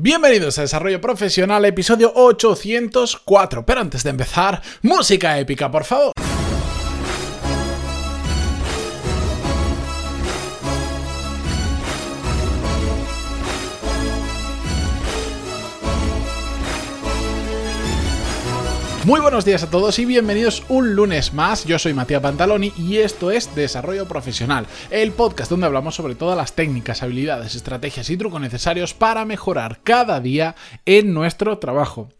Bienvenidos a Desarrollo Profesional, episodio 804. Pero antes de empezar, música épica, por favor. Muy buenos días a todos y bienvenidos un lunes más. Yo soy Matías Pantaloni y esto es Desarrollo Profesional, el podcast donde hablamos sobre todas las técnicas, habilidades, estrategias y trucos necesarios para mejorar cada día en nuestro trabajo.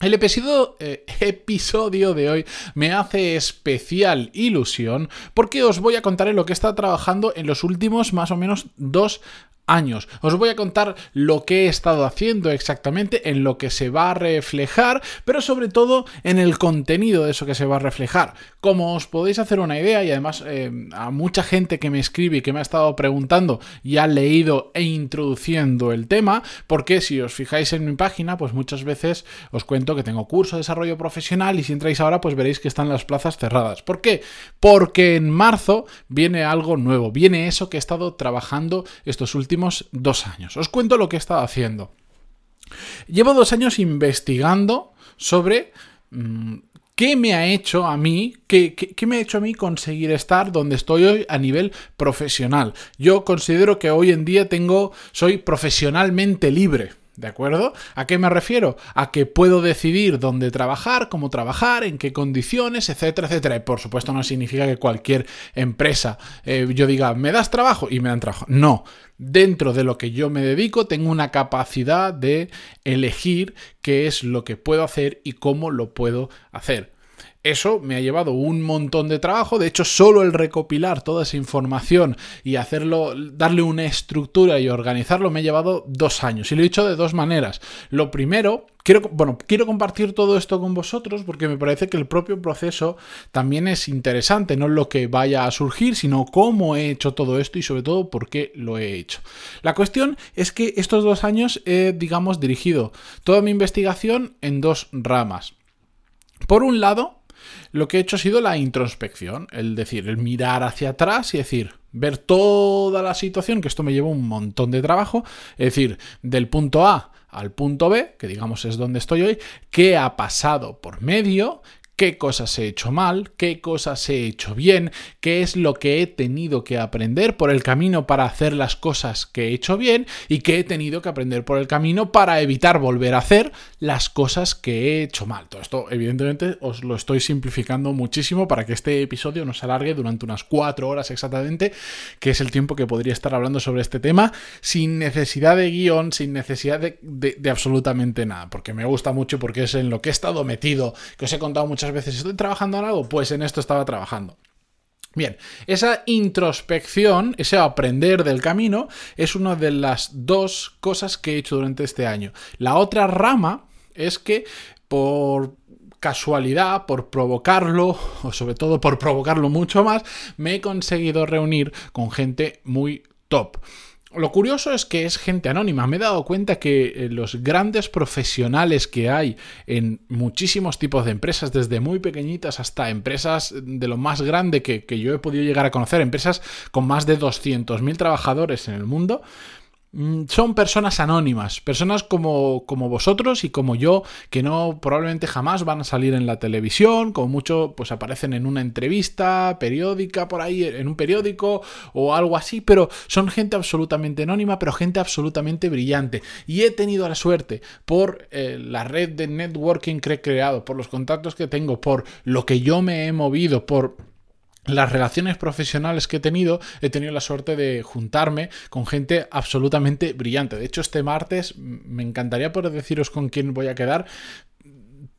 El episodio, eh, de hoy me hace especial ilusión porque os voy a contar en lo que estado trabajando en los últimos más o menos dos años. Os voy a contar lo que he estado haciendo exactamente, en lo que se va a reflejar, pero sobre todo en el contenido de eso que se va a reflejar. Como os podéis hacer una idea, y además eh, a mucha gente que me escribe y que me ha estado preguntando ya ha leído e introduciendo el tema, porque si os fijáis en mi página, pues muchas veces os cuento que tengo curso de desarrollo profesional y si entráis ahora, pues veréis que están las plazas cerradas. ¿Por qué? Porque en marzo viene algo nuevo, viene eso que he estado trabajando estos últimos dos años. Os cuento lo que he estado haciendo. Llevo dos años investigando sobre mm, qué me ha hecho a mí, qué, qué, me ha hecho a mí conseguir estar donde estoy hoy a nivel profesional. Yo considero que hoy en día tengo, soy profesionalmente libre. ¿De acuerdo? ¿A qué me refiero? A que puedo decidir dónde trabajar, cómo trabajar, en qué condiciones, etcétera, etcétera. Y por supuesto no significa que cualquier empresa eh, yo diga, ¿me das trabajo? Y me dan trabajo. No. Dentro de lo que yo me dedico tengo una capacidad de elegir qué es lo que puedo hacer y cómo lo puedo hacer. Eso me ha llevado un montón de trabajo. De hecho, solo el recopilar toda esa información y hacerlo, darle una estructura y organizarlo me ha llevado dos años. Y lo he hecho de dos maneras. Lo primero, quiero, bueno, quiero compartir todo esto con vosotros porque me parece que el propio proceso también es interesante. No lo que vaya a surgir, sino cómo he hecho todo esto y sobre todo por qué lo he hecho. La cuestión es que estos dos años he, digamos, dirigido toda mi investigación en dos ramas. Por un lado, lo que he hecho ha sido la introspección, el decir, el mirar hacia atrás y decir, ver toda la situación, que esto me lleva un montón de trabajo, es decir, del punto A al punto B, que digamos es donde estoy hoy, qué ha pasado por medio, qué cosas he hecho mal, qué cosas he hecho bien, qué es lo que he tenido que aprender por el camino para hacer las cosas que he hecho bien y qué he tenido que aprender por el camino para evitar volver a hacer las cosas que he hecho mal. Todo esto, evidentemente, os lo estoy simplificando muchísimo para que este episodio no se alargue durante unas cuatro horas exactamente, que es el tiempo que podría estar hablando sobre este tema, sin necesidad de guion, sin necesidad de, de absolutamente nada, porque me gusta mucho, porque es en lo que he estado metido, que os he contado muchas veces, ¿estoy trabajando en algo? Pues en esto estaba trabajando. Bien, esa introspección, ese aprender del camino, es una de las dos cosas que he hecho durante este año. La otra rama es que por casualidad, por provocarlo, o sobre todo por provocarlo mucho más, me he conseguido reunir con gente muy top. Lo curioso es que es gente anónima. Me he dado cuenta que eh, los grandes profesionales que hay en muchísimos tipos de empresas, desde muy pequeñitas hasta empresas de lo más grande que, que yo he podido llegar a conocer, empresas con más de 200.000 trabajadores en el mundo, son personas anónimas, personas como, como, vosotros y como yo, que no probablemente jamás van a salir en la televisión, como mucho pues aparecen en una entrevista periódica por ahí, en un periódico o algo así, pero son gente absolutamente anónima, pero gente absolutamente brillante. Y he tenido la suerte por eh, la red de networking que he creado, por los contactos que tengo, por lo que yo me he movido, por las relaciones profesionales que he tenido, he tenido la suerte de juntarme con gente absolutamente brillante. De hecho, este martes me encantaría poder deciros con quién voy a quedar,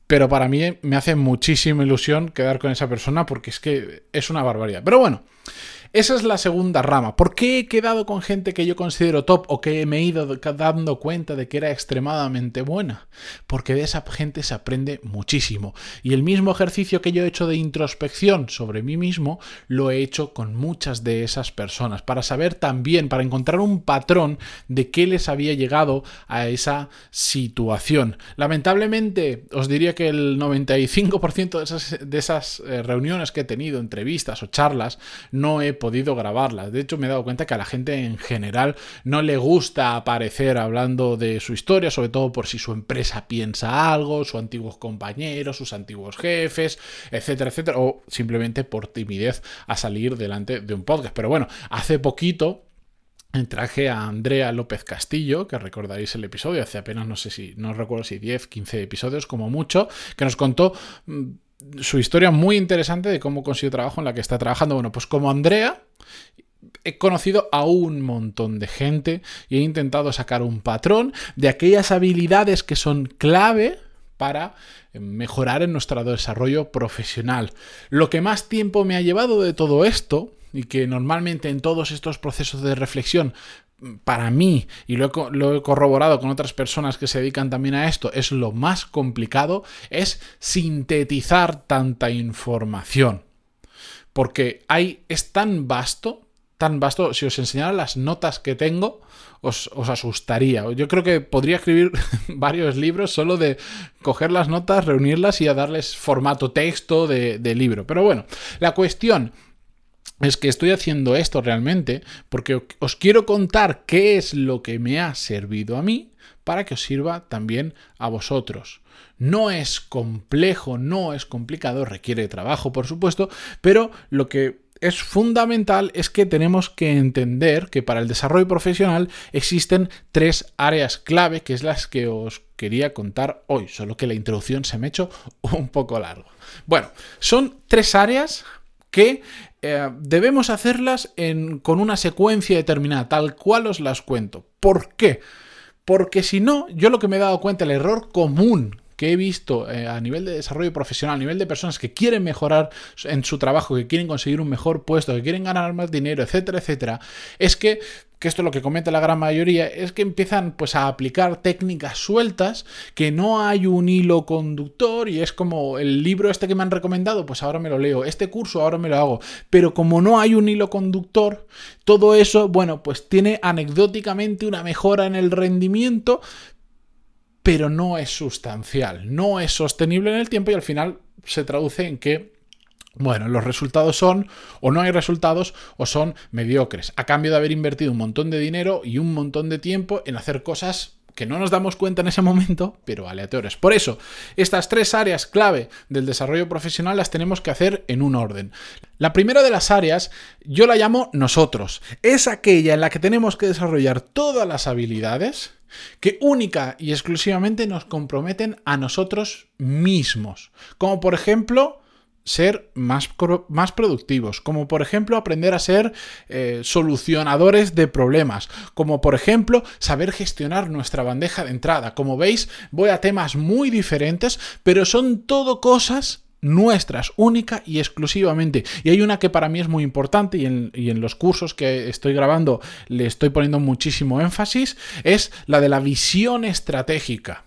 pero para mí me hace muchísima ilusión quedar con esa persona porque es que es una barbaridad. Pero bueno. Esa es la segunda rama. ¿Por qué he quedado con gente que yo considero top o que me he ido dando cuenta de que era extremadamente buena? Porque de esa gente se aprende muchísimo. Y el mismo ejercicio que yo he hecho de introspección sobre mí mismo, lo he hecho con muchas de esas personas, para saber también, para encontrar un patrón de qué les había llegado a esa situación. Lamentablemente, os diría que el 95% de esas, de esas eh, reuniones que he tenido, entrevistas o charlas, no he podido grabarlas. De hecho, me he dado cuenta que a la gente en general no le gusta aparecer hablando de su historia, sobre todo por si su empresa piensa algo, sus antiguos compañeros, sus antiguos jefes, etcétera, etcétera, o simplemente por timidez a salir delante de un podcast. Pero bueno, hace poquito traje a Andrea López Castillo, que recordaréis el episodio, hace apenas no sé si, no recuerdo si 10, 15 episodios como mucho, que nos contó mm, su historia muy interesante de cómo consiguió trabajo en la que está trabajando. Bueno, pues como Andrea, he conocido a un montón de gente y he intentado sacar un patrón de aquellas habilidades que son clave para mejorar en nuestro desarrollo profesional. Lo que más tiempo me ha llevado de todo esto y que normalmente en todos estos procesos de reflexión para mí, y lo he, corroborado con otras personas que se dedican también a esto, es lo más complicado, es sintetizar tanta información. Porque hay, es tan vasto, tan vasto, si os enseñara las notas que tengo, os, asustaría. Yo creo que podría escribir varios libros solo de coger las notas, reunirlas y a darles formato texto de, de libro. Pero bueno, la cuestión es que estoy haciendo esto realmente porque os quiero contar qué es lo que me ha servido a mí para que os sirva también a vosotros. No es complejo, no es complicado, requiere trabajo, por supuesto, pero lo que es fundamental es que tenemos que entender que para el desarrollo profesional existen tres áreas clave, que es las que os quería contar hoy, solo que la introducción se me ha hecho un poco largo. Bueno, son tres áreas que eh, debemos hacerlas con una secuencia determinada, tal cual os las cuento. ¿Por qué? Porque si no, yo lo que me he dado cuenta, el error común que he visto eh, a nivel de desarrollo profesional, a nivel de personas que quieren mejorar en su trabajo, que quieren conseguir un mejor puesto, que quieren ganar más dinero, etcétera, etcétera, es que que esto es lo que comenta la gran mayoría, es que empiezan pues a aplicar técnicas sueltas, que no hay un hilo conductor y es como el libro este que me han recomendado, pues ahora me lo leo, este curso ahora me lo hago, pero como no hay un hilo conductor, todo eso, bueno, pues tiene anecdóticamente una mejora en el rendimiento, pero no es sustancial, no es sostenible en el tiempo y al final se traduce en que bueno, los resultados son o no hay resultados o son mediocres, a cambio de haber invertido un montón de dinero y un montón de tiempo en hacer cosas que no nos damos cuenta en ese momento, pero aleatorias. Por eso, estas tres áreas clave del desarrollo profesional las tenemos que hacer en un orden. La primera de las áreas yo la llamo nosotros. Es aquella en la que tenemos que desarrollar todas las habilidades que única y exclusivamente nos comprometen a nosotros mismos. Como por ejemplo ser más, más, productivos, como por ejemplo aprender a ser eh, solucionadores de problemas, como por ejemplo saber gestionar nuestra bandeja de entrada. Como veis, voy a temas muy diferentes, pero son todo cosas nuestras, única y exclusivamente. Y hay una que para mí es muy importante y en, los cursos que estoy grabando le estoy poniendo muchísimo énfasis, es la de la visión estratégica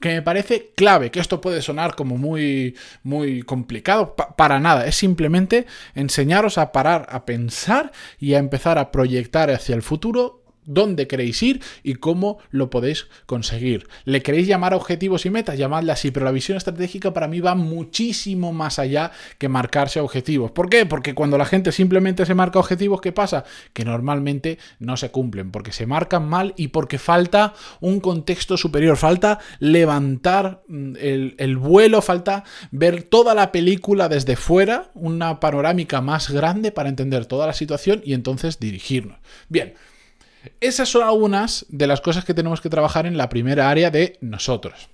que me parece clave, que esto puede sonar como muy, muy complicado, para nada, es simplemente enseñaros a parar, a pensar y a empezar a proyectar hacia el futuro dónde queréis ir y cómo lo podéis conseguir. ¿Le queréis llamar objetivos y metas? Llamadle así, pero la visión estratégica para mí va muchísimo más allá que marcarse objetivos. ¿Por qué? Porque cuando la gente simplemente se marca objetivos, ¿qué pasa? Que normalmente no se cumplen, porque se marcan mal y porque falta un contexto superior, falta levantar mm, el, el vuelo, falta ver toda la película desde fuera, una panorámica más grande para entender toda la situación y entonces dirigirnos. Bien. Esas son algunas de las cosas que tenemos que trabajar en la primera área de nosotros.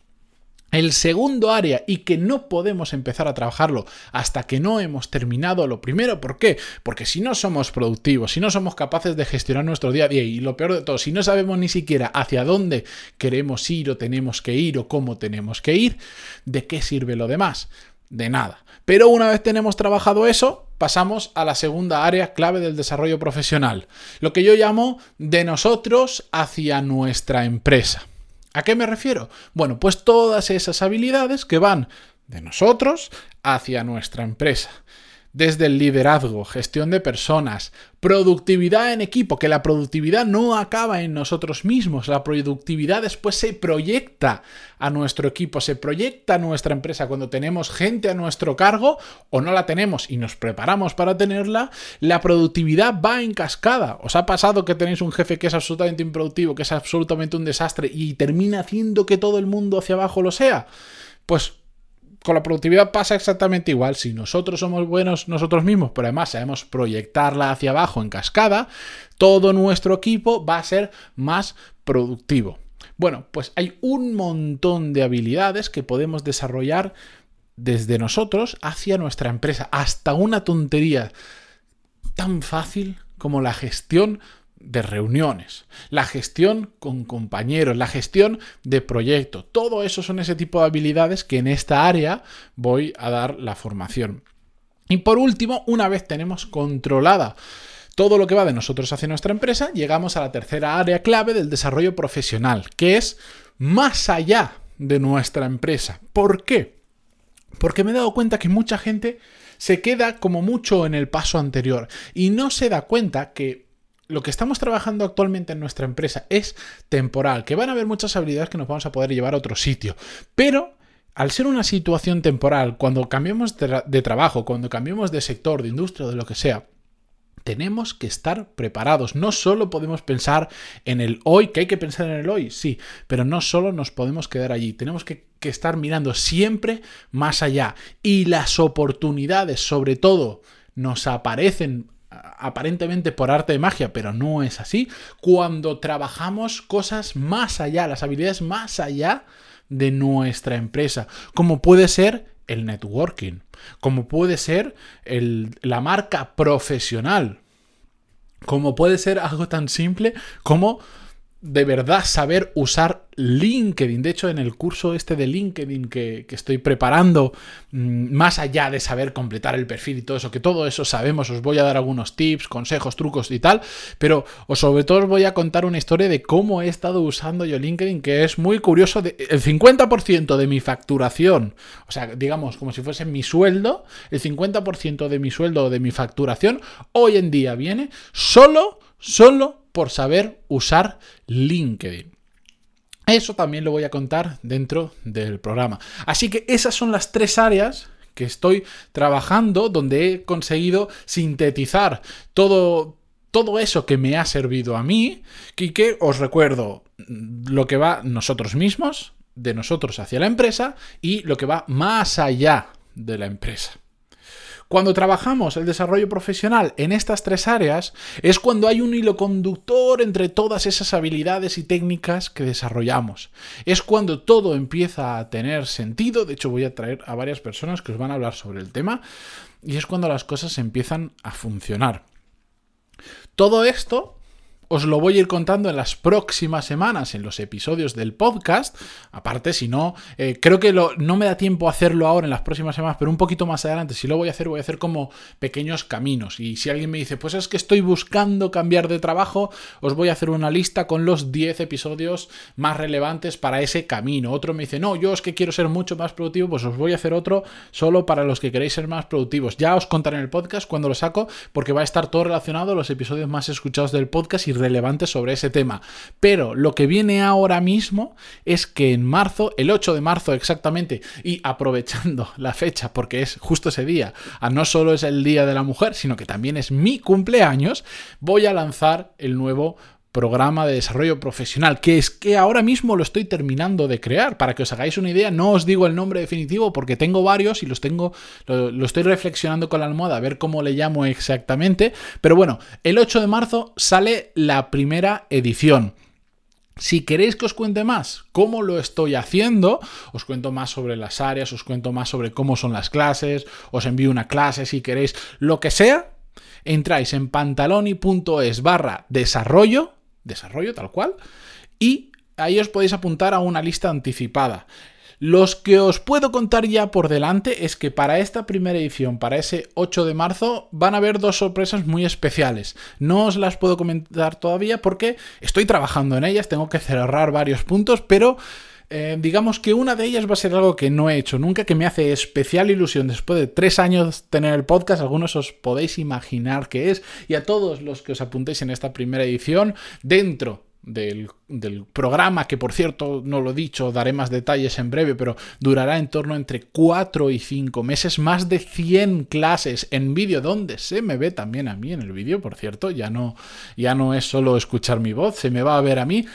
El segundo área y que no podemos empezar a trabajarlo hasta que no hemos terminado lo primero. ¿Por qué? Porque si no somos productivos, si no somos capaces de gestionar nuestro día a día y lo peor de todo, si no sabemos ni siquiera hacia dónde queremos ir o tenemos que ir o cómo tenemos que ir, ¿de qué sirve lo demás? De nada. Pero una vez tenemos trabajado eso, pasamos a la segunda área clave del desarrollo profesional, lo que yo llamo de nosotros hacia nuestra empresa. ¿A qué me refiero? Bueno, pues todas esas habilidades que van de nosotros hacia nuestra empresa. Desde el liderazgo, gestión de personas, productividad en equipo, que la productividad no acaba en nosotros mismos, la productividad después se proyecta a nuestro equipo, se proyecta a nuestra empresa cuando tenemos gente a nuestro cargo o no la tenemos y nos preparamos para tenerla, la productividad va en cascada. ¿Os ha pasado que tenéis un jefe que es absolutamente improductivo, que es absolutamente un desastre y termina haciendo que todo el mundo hacia abajo lo sea? Pues con la productividad pasa exactamente igual. Si nosotros somos buenos nosotros mismos, pero además sabemos proyectarla hacia abajo en cascada, todo nuestro equipo va a ser más productivo. Bueno, pues hay un montón de habilidades que podemos desarrollar desde nosotros hacia nuestra empresa. Hasta una tontería tan fácil como la gestión de reuniones, la gestión con compañeros, la gestión de proyectos. Todo eso son ese tipo de habilidades que en esta área voy a dar la formación. Y por último, una vez tenemos controlada todo lo que va de nosotros hacia nuestra empresa, llegamos a la tercera área clave del desarrollo profesional, que es más allá de nuestra empresa. ¿Por qué? Porque me he dado cuenta que mucha gente se queda como mucho en el paso anterior y no se da cuenta que lo que estamos trabajando actualmente en nuestra empresa es temporal, que van a haber muchas habilidades que nos vamos a poder llevar a otro sitio, pero al ser una situación temporal, cuando cambiemos de, trabajo, cuando cambiemos de sector, de industria, de lo que sea, tenemos que estar preparados. No solo podemos pensar en el hoy, que hay que pensar en el hoy, sí, pero no solo nos podemos quedar allí. Tenemos que, que, estar mirando siempre más allá. Y las oportunidades, sobre todo, nos aparecen aparentemente por arte de magia, pero no es así, cuando trabajamos cosas más allá, las habilidades más allá de nuestra empresa, como puede ser el networking, como puede ser la marca profesional, como puede ser algo tan simple como de verdad saber usar LinkedIn. De hecho, en el curso este de LinkedIn que, estoy preparando, mm, más allá de saber completar el perfil y todo eso, que todo eso sabemos, os voy a dar algunos tips, consejos, trucos y tal, pero os sobre todo os voy a contar una historia de cómo he estado usando yo LinkedIn, que es muy curioso. el 50% de mi facturación, o sea, digamos, como si fuese mi sueldo, el 50% de mi sueldo o de mi facturación, hoy en día viene solo, solo por saber usar LinkedIn. Eso también lo voy a contar dentro del programa. Así que esas son las tres áreas que estoy trabajando donde he conseguido sintetizar todo, todo eso que me ha servido a mí y que os recuerdo lo que va nosotros mismos, de nosotros hacia la empresa y lo que va más allá de la empresa. Cuando trabajamos el desarrollo profesional en estas tres áreas es cuando hay un hilo conductor entre todas esas habilidades y técnicas que desarrollamos. Es cuando todo empieza a tener sentido, de hecho voy a traer a varias personas que os van a hablar sobre el tema, y es cuando las cosas empiezan a funcionar. Todo esto os lo voy a ir contando en las próximas semanas, en los episodios del podcast. Aparte, si no, eh, creo que no me da tiempo hacerlo ahora en las próximas semanas, pero un poquito más adelante, si lo voy a hacer, voy a hacer como pequeños caminos. Y si alguien me dice, pues es que estoy buscando cambiar de trabajo, os voy a hacer una lista con los 10 episodios más relevantes para ese camino. Otro me dice, no, yo es que quiero ser mucho más productivo, pues os voy a hacer otro solo para los que queréis ser más productivos. Ya os contaré en el podcast cuando lo saco, porque va a estar todo relacionado a los episodios más escuchados del podcast relevante sobre ese tema. Pero lo que viene ahora mismo es que en marzo, el 8 de marzo exactamente, y aprovechando la fecha porque es justo ese día, no solo es el Día de la Mujer, sino que también es mi cumpleaños, voy a lanzar el nuevo programa de desarrollo profesional, que es que ahora mismo lo estoy terminando de crear. Para que os hagáis una idea, no os digo el nombre definitivo porque tengo varios y los tengo, lo, estoy reflexionando con la almohada a ver cómo le llamo exactamente. Pero bueno, el 8 de marzo sale la primera edición. Si queréis que os cuente más cómo lo estoy haciendo, os cuento más sobre las áreas, os cuento más sobre cómo son las clases, os envío una clase si queréis, lo que sea, entráis en pantaloni.es barra desarrollo desarrollo tal cual, y ahí os podéis apuntar a una lista anticipada. Los que os puedo contar ya por delante es que para esta primera edición, para ese 8 de marzo, van a haber dos sorpresas muy especiales. No os las puedo comentar todavía porque estoy trabajando en ellas, tengo que cerrar varios puntos, pero eh, digamos que una de ellas va a ser algo que no he hecho nunca, que me hace especial ilusión después de tres años tener el podcast. Algunos os podéis imaginar qué es. Y a todos los que os apuntéis en esta primera edición, dentro del, programa, que por cierto, no lo he dicho, daré más detalles en breve, pero durará en torno entre 4 y 5 meses, más de 100 clases en vídeo, donde se me ve también a mí en el vídeo, por cierto, ya no, ya no es solo escuchar mi voz, se me va a ver a mí.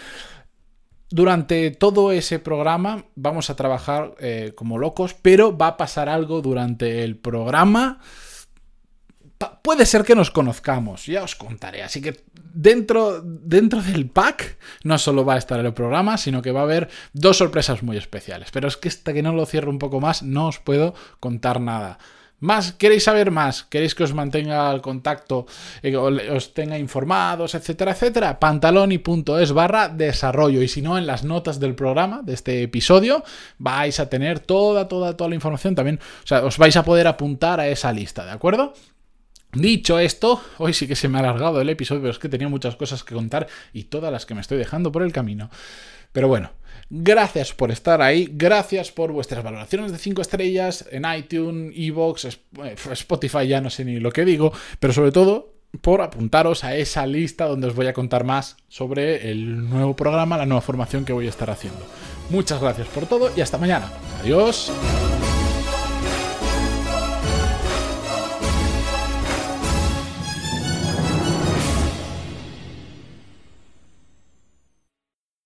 Durante todo ese programa vamos a trabajar eh, como locos, pero va a pasar algo durante el programa puede ser que nos conozcamos, ya os contaré. Así que dentro, dentro del pack no solo va a estar el programa, sino que va a haber dos sorpresas muy especiales. Pero es que hasta que no lo cierro un poco más, no os puedo contar nada. Más, ¿queréis saber más? ¿Queréis que os mantenga al contacto, eh, os tenga informados, etcétera, etcétera? Pantaloni.es barra desarrollo. Y si no, en las notas del programa, de este episodio, vais a tener toda, toda, toda la información también. O sea, os vais a poder apuntar a esa lista, ¿de acuerdo? Dicho esto, hoy sí que se me ha alargado el episodio, pero es que tenía muchas cosas que contar y todas las que me estoy dejando por el camino. Pero bueno, gracias por estar ahí, gracias por vuestras valoraciones de 5 estrellas en iTunes, Evox, eh, Spotify, ya no sé ni lo que digo, pero sobre todo por apuntaros a esa lista donde os voy a contar más sobre el nuevo programa, la nueva formación que voy a estar haciendo. Muchas gracias por todo y hasta mañana. Adiós.